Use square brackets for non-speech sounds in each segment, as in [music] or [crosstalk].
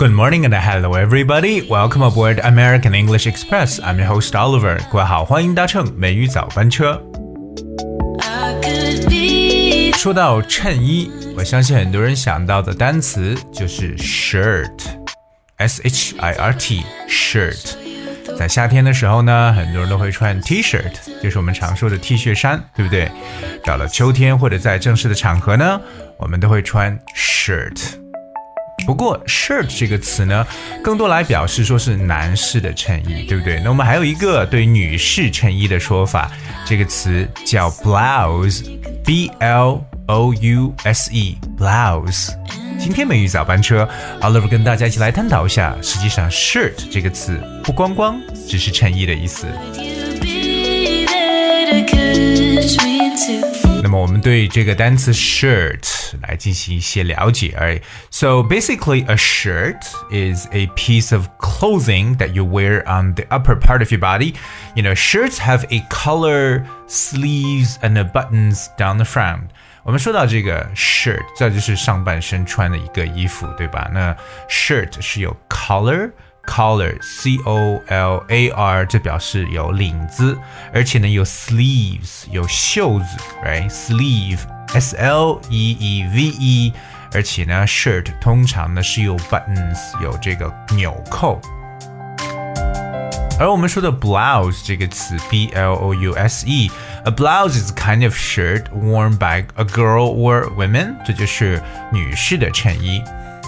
Good morning and hello everybody. Welcome aboard American English Express. I'm your host Oliver. 各位好，欢迎搭乘美语早班车。说到衬衣，我相信很多人想到的单词就是 shirt，s h i r t，shirt。在夏天的时候呢，很多人都会穿 T-shirt，就是我们常说的 T 恤衫，对不对？到了秋天或者在正式的场合呢，我们都会穿 shirt。不过 shirt 这个词呢，更多来表示说是男士的衬衣，对不对？那我们还有一个对女士衬衣的说法，这个词叫 blouse，b l o u s e，blouse。今天美语早班车，Oliver 跟大家一起来探讨一下，实际上 shirt 这个词不光光只是衬衣的意思。那么我们对这个单词 shirt 来进行一些了解。Alright, so basically a shirt is a piece of clothing that you wear on the upper part of your body. You know, shirts have a collar, sleeves, and buttons down the front. 我们说到这个 shirt，这就是上半身穿的一个衣服，对吧？那 shirt 是有 collar。 Collar，c o l a r，这表示有领子，而且呢有 sleeves，有袖子，right？sleeve，s l e e v e，而且呢 shirt 通常呢是有 buttons，有这个纽扣。而我们说的 blouse 这个词，b l o u s e，a blouse is kind of shirt worn by a girl or women，这就是女士的衬衣。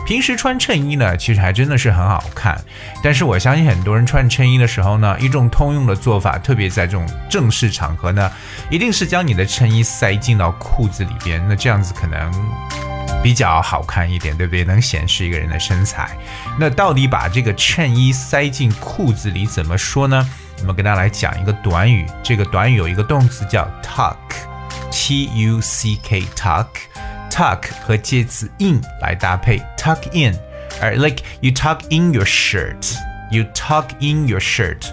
平时穿衬衣呢，其实还真的是很好看。但是我相信很多人穿衬衣的时候呢，一种通用的做法，特别在这种正式场合呢，一定是将你的衬衣塞进到裤子里边。那这样子可能比较好看一点，对不对？能显示一个人的身材。那到底把这个衬衣塞进裤子里怎么说呢？我们跟大家来讲一个短语。这个短语有一个动词叫 tuck，t u c k，tuck。Uck, 和介词 in 来搭配，tuck in。Alright, like you tuck in your shirt. You tuck in your shirt.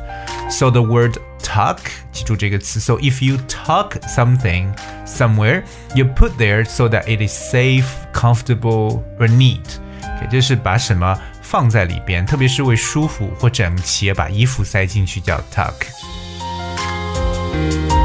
So the word tuck, 记住这个词. So if you tuck something somewhere, you put there so that it is safe, comfortable, or neat. 就是把什么放在里边，特别是为舒服或整齐，把衣服塞进去叫 tuck。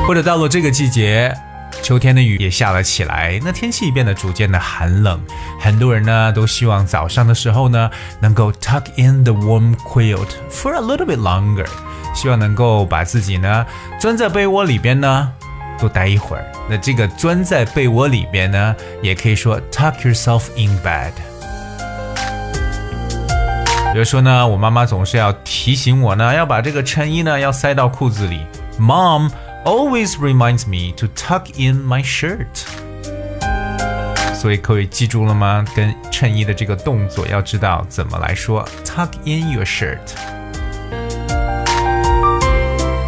或者到了这个季节。 秋天的雨也下了起来，那天气变得逐渐的寒冷，很多人呢都希望早上的时候呢能够 tuck in the warm quilt for a little bit longer，希望能够把自己呢钻在被窝里边呢多待一会儿。那这个钻在被窝里边呢，也可以说 tuck yourself in bed。比如说呢，我妈妈总是要提醒我呢，要把这个衬衣呢要塞到裤子里，Mom。always reminds me to tuck in my shirt。所以各位记住了吗？跟衬衣的这个动作要知道怎么来说，tuck in your shirt。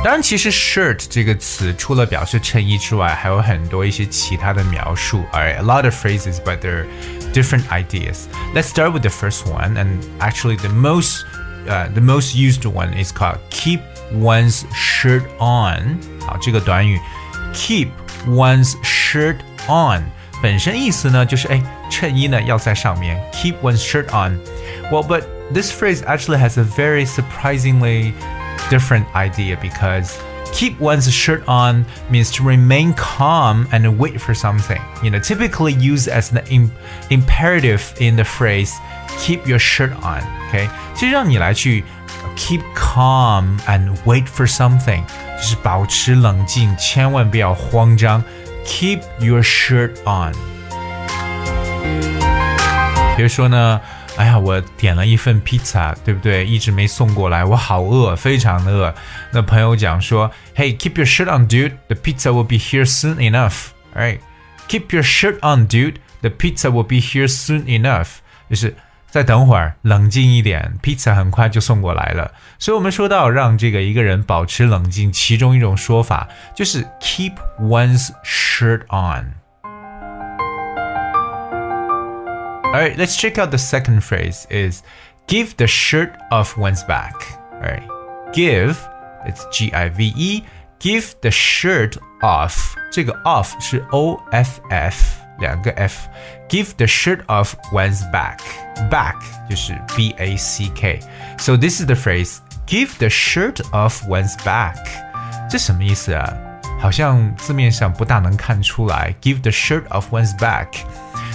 当然，其实 shirt 这个词除了表示衬衣之外，还有很多一些其他的描述。Alright, a lot of phrases, but they're different ideas. Let's start with the first one, and actually the most, uh, the most used one is called keep one's shirt on。 好，这个短语 keep one's shirt on 本身意思呢就是哎，衬衣呢要在上面，keep one's shirt on。Well, but this phrase actually has a very surprisingly different idea because keep one's shirt on means to remain calm and wait for something. You know, typically used as an imperative in the phrase keep your shirt on. Okay，其实让你来去 keep calm and wait for something， 就是保持冷静，千万不要慌张。Keep your shirt on。比如说呢，哎呀，我点了一份披萨，对不对？一直没送过来，我好饿，非常的饿。那朋友讲说，Hey, keep your shirt on, dude. The pizza will be here soon enough. Alright, keep your shirt on, dude. The pizza will be here soon enough. 就是 再等会儿，冷静一点，披萨很快就送过来了。所以，我们说到让这个一个人保持冷静，其中一种说法就是 keep one's shirt on。Alright, let's check out the second phrase is give the shirt off one's back. Alright, give, it's G I V E, give the shirt off. 这个 off 是 O F F。 两个 f。Give the shirt off one's back. Back 就是 b a c k. So this is the phrase. Give the shirt off one's back. 这什么意思啊？好像字面上不大能看出来。Give the shirt off one's back.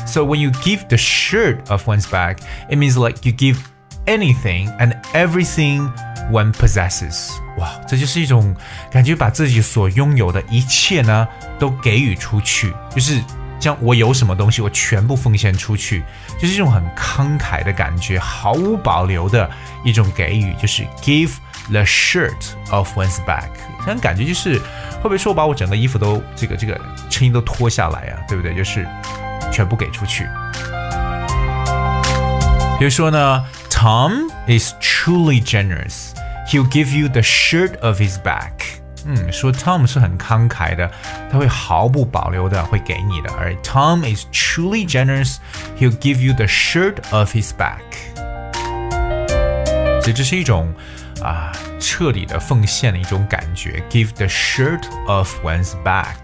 So when you give the shirt off one's back, it means like you give anything and everything one possesses。哇，这就是一种感觉，把自己所拥有的一切呢都给予出去，就是 将我有什么东西，我全部奉献出去，就是一种很慷慨的感觉，毫无保留的一种给予，就是 give the shirt off one's back。这样感觉就是会不会说我把我整个衣服都这个这个衬衣都脱下来啊？对不对？就是全部给出去。比如说呢，Tom is truly generous. He'll give you the shirt of his back. 嗯，说 Tom 是很慷慨的，他会毫不保留的会给你的。而 Tom is truly generous. He'll give you the shirt of his back. 所以这是一种啊彻底的奉献的一种感觉。Give the shirt of one's back.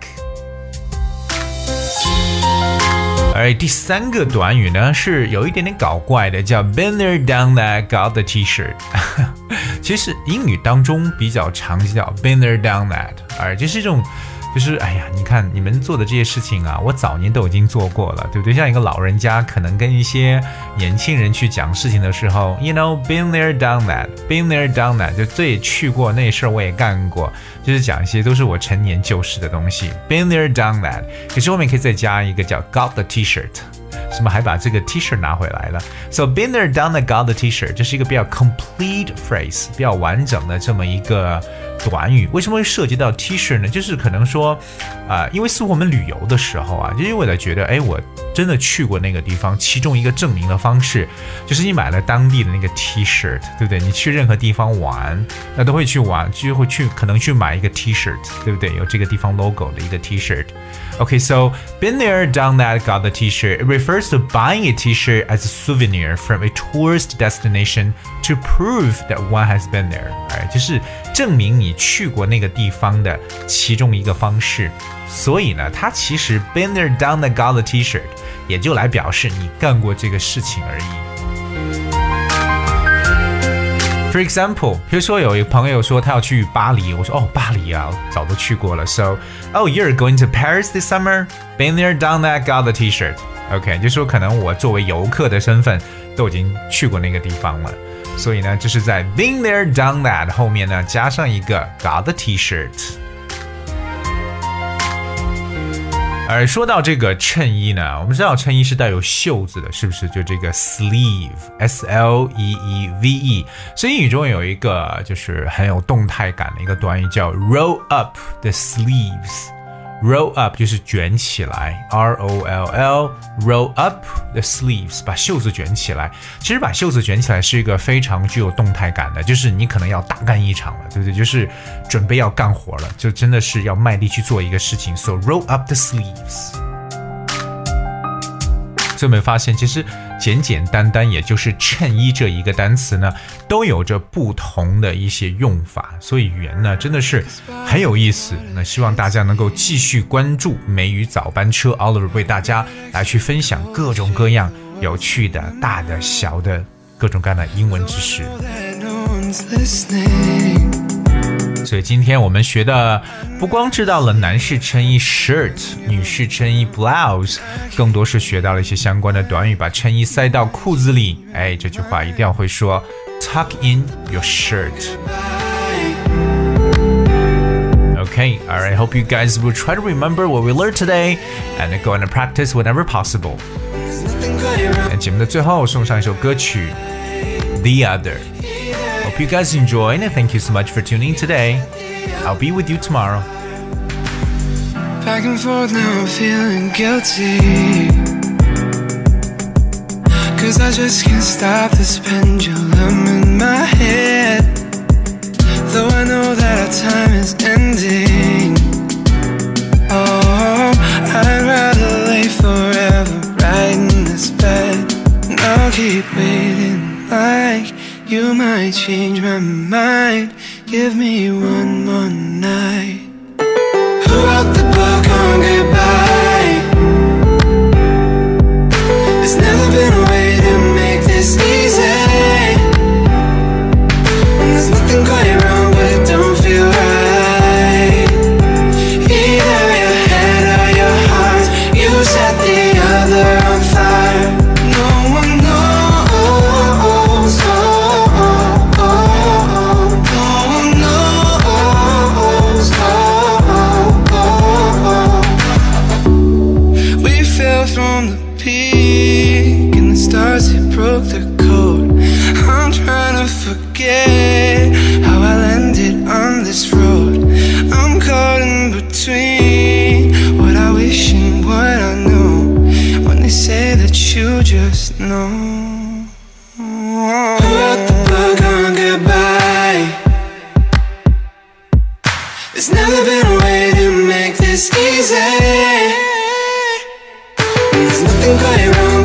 而第三个短语呢是有一点点搞怪的，叫 been there done that got the T-shirt。 [laughs] 其实英语当中比较常见叫 been there done that，而这是一种。就是哎呀，你看你们做的这些事情啊，我早年都已经做过了，对不对？像一个老人家可能跟一些年轻人去讲事情的时候，you know been there done that，been there done that，就这也去过那事儿我也干过，就是讲一些都是我陈年旧事的东西，been there done that。可是后面可以再加一个叫 got the T-shirt，什么还把这个 T 恤拿回来了，so been there done that got the T-shirt，这是一个比较 complete phrase，比较完整的这么一个。短语为什么会涉及到 T 恤呢？就是可能说，啊、因为似乎我们旅游的时候啊，就是为了觉得，哎，我真的去过那个地方，其中一个证明的方式，就是你买了当地的那个 T 恤，对不对？你去任何地方玩，那都会去玩，就会去可能去买一个 T 恤，对不对？有这个地方 logo 的一个 T 恤。Okay, so been there, done that, got the T-shirt. It refers to buying a T-shirt as a souvenir from a tourist destination to prove that one has been there. 哎，就是证明你去过那个地方的其中一个方式。所以呢，它其实 been there, done that, got the T-shirt， 也就来表示你干过这个事情而已。For example，比如说有一个朋友说他要去巴黎，我说哦巴黎啊，早都去过了。So, oh, you're going to Paris this summer? Been there, done that, got the T-shirt. OK，就说可能我作为游客的身份都已经去过那个地方了。所以呢，就是在 been there, done that 后面呢加上一个 got the T-shirt。而说到这个衬衣呢，我们知道衬衣是带有袖子的，是不是？就这个 sleeve，s l e e v e。所以英语中有一个就是很有动态感的一个短语叫 roll up the sleeves。Roll up 就是卷起来，R O L L，roll up the sleeves，把袖子卷起来。其实把袖子卷起来是一个非常具有动态感的，就是你可能要大干一场了，对不对？就是准备要干活了，就真的是要卖力去做一个事情。So roll up the sleeves。所以有没有发现，其实简简单单也就是衬衣这一个单词呢，都有着不同的一些用法。所以语言呢真的是很有意思。那希望大家能够继续关注美语早班车，Oliver 为大家来去分享各种各样有趣的、大的、小的各种各样的英文知识。所以今天我们学的不光知道了男士衬衣 shirt，女士衬衣 blouse，更多是学到了一些相关的短语，把衬衣塞到裤子里。哎，这句话一定要会说，tuck in your shirt。Okay, alright, I hope you guys will try to remember what we learned today and go and practice whenever possible. 那节目的最后送上一首歌曲《The Other》。 Hope you guys enjoyed and thank you so much for tuning in today. I'll be with you tomorrow. Back and forth now, I'm feeling guilty. Cause I just can't stop this pendulum in my head. Though I know that our time is ending. Oh, I'd rather lay forever right in this bed. And I'll keep waiting like you might change my mind. Give me one more night. There's nothing going right.